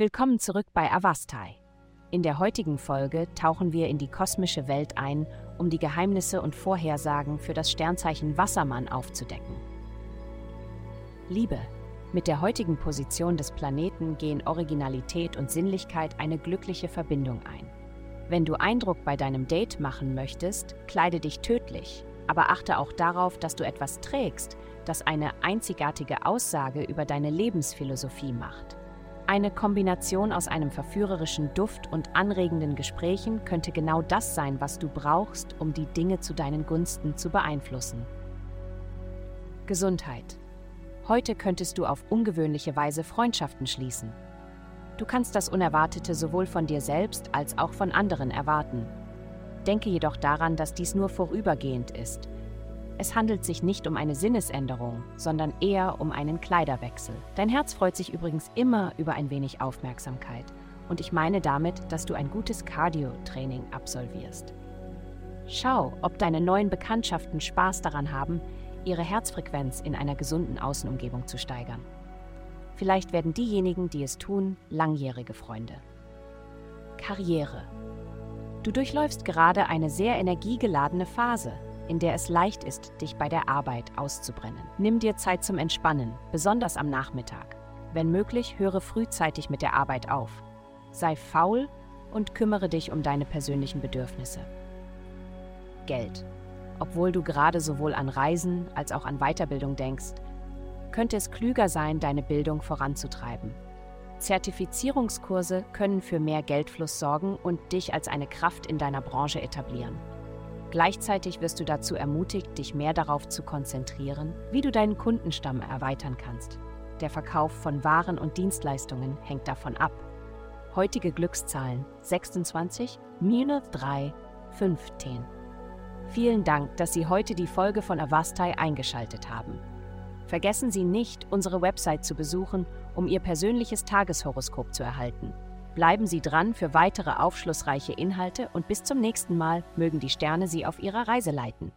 Willkommen zurück bei Avastai. In der heutigen Folge tauchen wir in die kosmische Welt ein, um die Geheimnisse und Vorhersagen für das Sternzeichen Wassermann aufzudecken. Liebe. Mit der heutigen Position des Planeten gehen Originalität und Sinnlichkeit eine glückliche Verbindung ein. Wenn du Eindruck bei deinem Date machen möchtest, kleide dich tödlich, aber achte auch darauf, dass du etwas trägst, das eine einzigartige Aussage über deine Lebensphilosophie macht. Eine Kombination aus einem verführerischen Duft und anregenden Gesprächen könnte genau das sein, was du brauchst, um die Dinge zu deinen Gunsten zu beeinflussen. Gesundheit. Heute könntest du auf ungewöhnliche Weise Freundschaften schließen. Du kannst das Unerwartete sowohl von dir selbst als auch von anderen erwarten. Denke jedoch daran, dass dies nur vorübergehend ist es handelt sich nicht um eine Sinnesänderung, sondern eher um einen Kleiderwechsel. Dein Herz freut sich übrigens immer über ein wenig Aufmerksamkeit. Und ich meine damit, dass du ein gutes Cardio-Training absolvierst. Schau, ob deine neuen Bekanntschaften Spaß daran haben, ihre Herzfrequenz in einer gesunden Außenumgebung zu steigern. Vielleicht werden diejenigen, die es tun, langjährige Freunde. Karriere. Du durchläufst gerade eine sehr energiegeladene Phase, in der es leicht ist, dich bei der Arbeit auszubrennen. Nimm dir Zeit zum Entspannen, besonders am Nachmittag. Wenn möglich, höre frühzeitig mit der Arbeit auf. Sei faul und kümmere dich um deine persönlichen Bedürfnisse. Geld. Obwohl du gerade sowohl an Reisen als auch an Weiterbildung denkst, könnte es klüger sein, deine Bildung voranzutreiben. Zertifizierungskurse können für mehr Geldfluss sorgen und dich als eine Kraft in deiner Branche etablieren. Gleichzeitig wirst du dazu ermutigt, dich mehr darauf zu konzentrieren, wie du deinen Kundenstamm erweitern kannst. Der Verkauf von Waren und Dienstleistungen hängt davon ab. Heutige Glückszahlen 26, minus 3, 15. Vielen Dank, dass Sie heute die Folge von Avastai eingeschaltet haben. Vergessen Sie nicht, unsere Website zu besuchen, um Ihr persönliches Tageshoroskop zu erhalten. Bleiben Sie dran für weitere aufschlussreiche Inhalte und bis zum nächsten Mal mögen die Sterne Sie auf Ihrer Reise leiten.